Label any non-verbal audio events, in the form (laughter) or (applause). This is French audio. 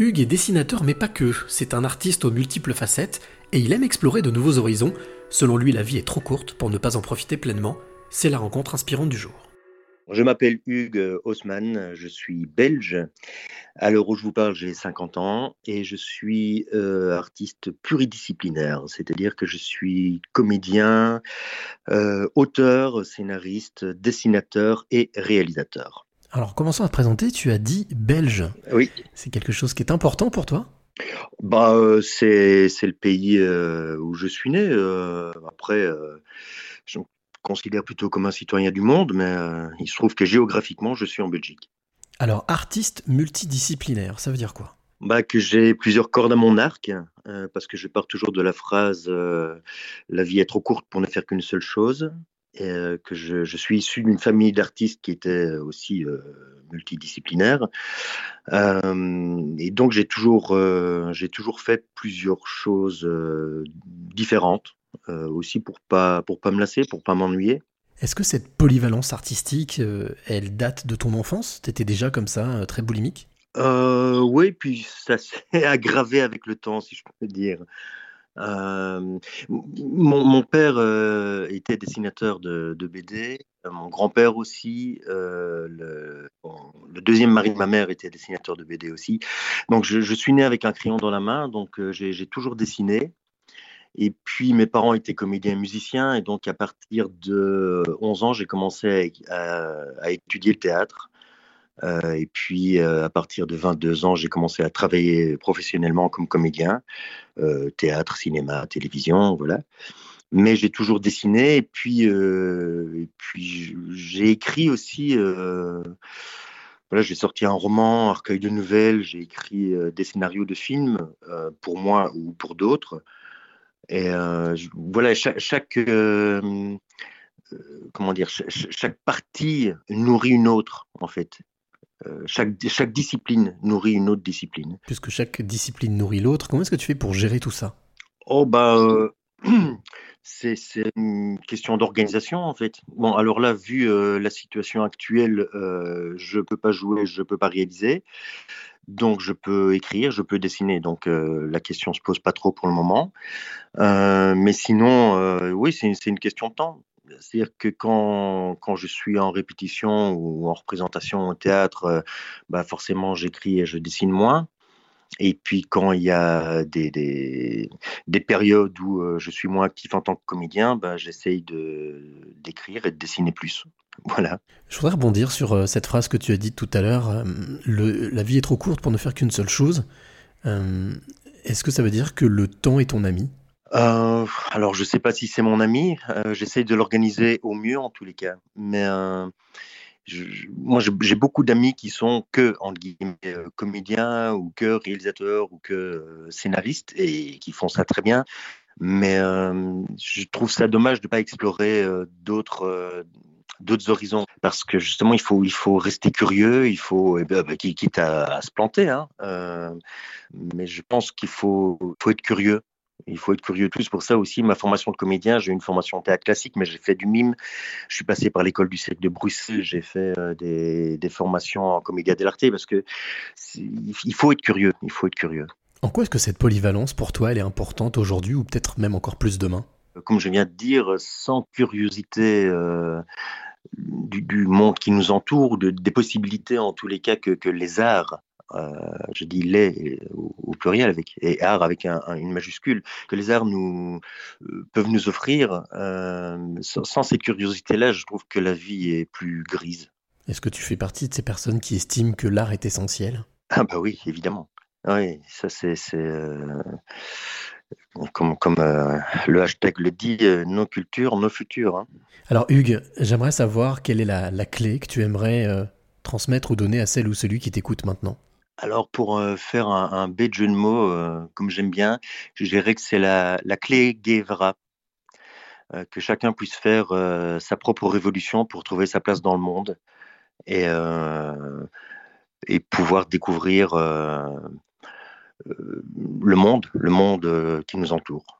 Hugues est dessinateur mais pas que, c'est un artiste aux multiples facettes et il aime explorer de nouveaux horizons. Selon lui, la vie est trop courte pour ne pas en profiter pleinement. C'est la rencontre inspirante du jour. Je m'appelle Hugues Haussmann, je suis belge. À l'heure où je vous parle, j'ai 50 ans et je suis euh, artiste pluridisciplinaire, c'est-à-dire que je suis comédien, euh, auteur, scénariste, dessinateur et réalisateur. Alors, commençons à te présenter? Tu as dit belge. Oui. C'est quelque chose qui est important pour toi? Bah, euh, c'est le pays euh, où je suis né. Euh, après, je me considère plutôt comme un citoyen du monde, mais il se trouve que géographiquement, je suis en Belgique. Alors, artiste multidisciplinaire, ça veut dire quoi? Bah, que j'ai plusieurs cordes à mon arc, parce que je pars toujours de la phrase La vie est trop courte pour ne faire qu'une seule chose. Euh, que je, suis issu d'une famille d'artistes qui était aussi euh, multidisciplinaire. Euh, et donc j'ai toujours, j'ai toujours fait plusieurs choses différentes, aussi pour pas, pour pas me lasser, pour pas m'ennuyer. Est-ce que cette polyvalence artistique, elle date de ton enfance? Tu étais déjà comme ça, très boulimique? Oui, puis ça s'est (laughs) aggravé avec le temps, si je peux dire. Euh, mon, père euh, était dessinateur de, BD, euh, mon grand-père aussi, le, deuxième mari de ma mère était dessinateur de BD aussi. Donc je, suis né avec un crayon dans la main, donc j'ai toujours dessiné. Et puis mes parents étaient comédiens et musiciens, et donc à partir de 11 ans, j'ai commencé à, étudier le théâtre. Euh, et puis, euh, à partir de 22 ans, j'ai commencé à travailler professionnellement comme comédien, euh, théâtre, cinéma, télévision, voilà. Mais j'ai toujours dessiné, et puis, j'ai écrit aussi. voilà, j'ai sorti un roman, un recueil de nouvelles, j'ai écrit des scénarios de films pour moi ou pour d'autres. Et voilà, chaque comment dire, chaque, partie nourrit une autre, en fait. Euh, chaque, chaque discipline nourrit une autre discipline. Puisque chaque discipline nourrit l'autre, comment est-ce que tu fais pour gérer tout ça? Oh, bah. Euh, (clears throat) c'est une question d'organisation en fait. Bon, alors là, vu euh, la situation actuelle, je ne peux pas jouer, je ne peux pas réaliser. Donc, je peux écrire, je peux dessiner. Donc, la question ne se pose pas trop pour le moment. mais sinon, oui, c'est une question de temps. C'est-à-dire que quand, quand, je suis en répétition ou en représentation au théâtre, euh, bah forcément j'écris et je dessine moins. Et puis quand il y a des, des, des périodes où euh, je suis moins actif en tant que comédien, bah, j'essaye d'écrire et de dessiner plus. (laughs) Voilà. Je voudrais rebondir sur euh, cette phrase que tu as dite tout à l'heure. la vie est trop courte pour ne faire qu'une seule chose. Est-ce que ça veut dire que le temps est ton ami? Euh, alors, je ne sais pas si c'est mon ami. Euh, de l'organiser au mieux, en tous les cas. Mais euh, moi, j'ai beaucoup d'amis qui sont que, entre guillemets, euh, comédiens ou que réalisateurs ou que scénaristes et qui font ça très bien. Mais je trouve ça dommage de ne pas explorer d'autres d'autres horizons parce que justement il faut il faut rester curieux il faut eh ben, bah, quitte à, se planter hein, mais je pense qu'il faut faut être curieux il faut être curieux tous. Pour ça aussi, ma formation de comédien, j'ai une formation en théâtre classique, mais j'ai fait du mime. Je suis passé par l'école du cirque de Bruxelles. J'ai fait euh, des, formations en comédia dell'arte parce que il faut être curieux. Il faut être curieux. En quoi est-ce que cette polyvalence pour toi, elle est importante aujourd'hui ou peut-être même encore plus demain? Comme je viens de dire, sans curiosité. Euh, du, monde qui nous entoure, de, des possibilités en tous les cas que, que les arts euh, je dis les au, pluriel avec et art avec une majuscule que les arts nous euh, peuvent nous offrir. Euh, sans, ces curiosités-là, je trouve que la vie est plus grise. Est-ce que tu fais partie de ces personnes qui estiment que l'art est essentiel? Ah bah oui, évidemment. Oui, ça c'est comme, comme le hashtag le dit, nos cultures, nos futurs. Hein. Alors Hugues, j'aimerais savoir quelle est la, la, clé que tu aimerais transmettre ou donner à celle ou celui qui t'écoute maintenant. Alors pour faire un, un bête jeu de mots, comme j'aime bien, je dirais que c'est la, clé Guevara. Euh, que chacun puisse faire sa propre révolution pour trouver sa place dans le monde et, et pouvoir découvrir le monde, le monde qui nous entoure.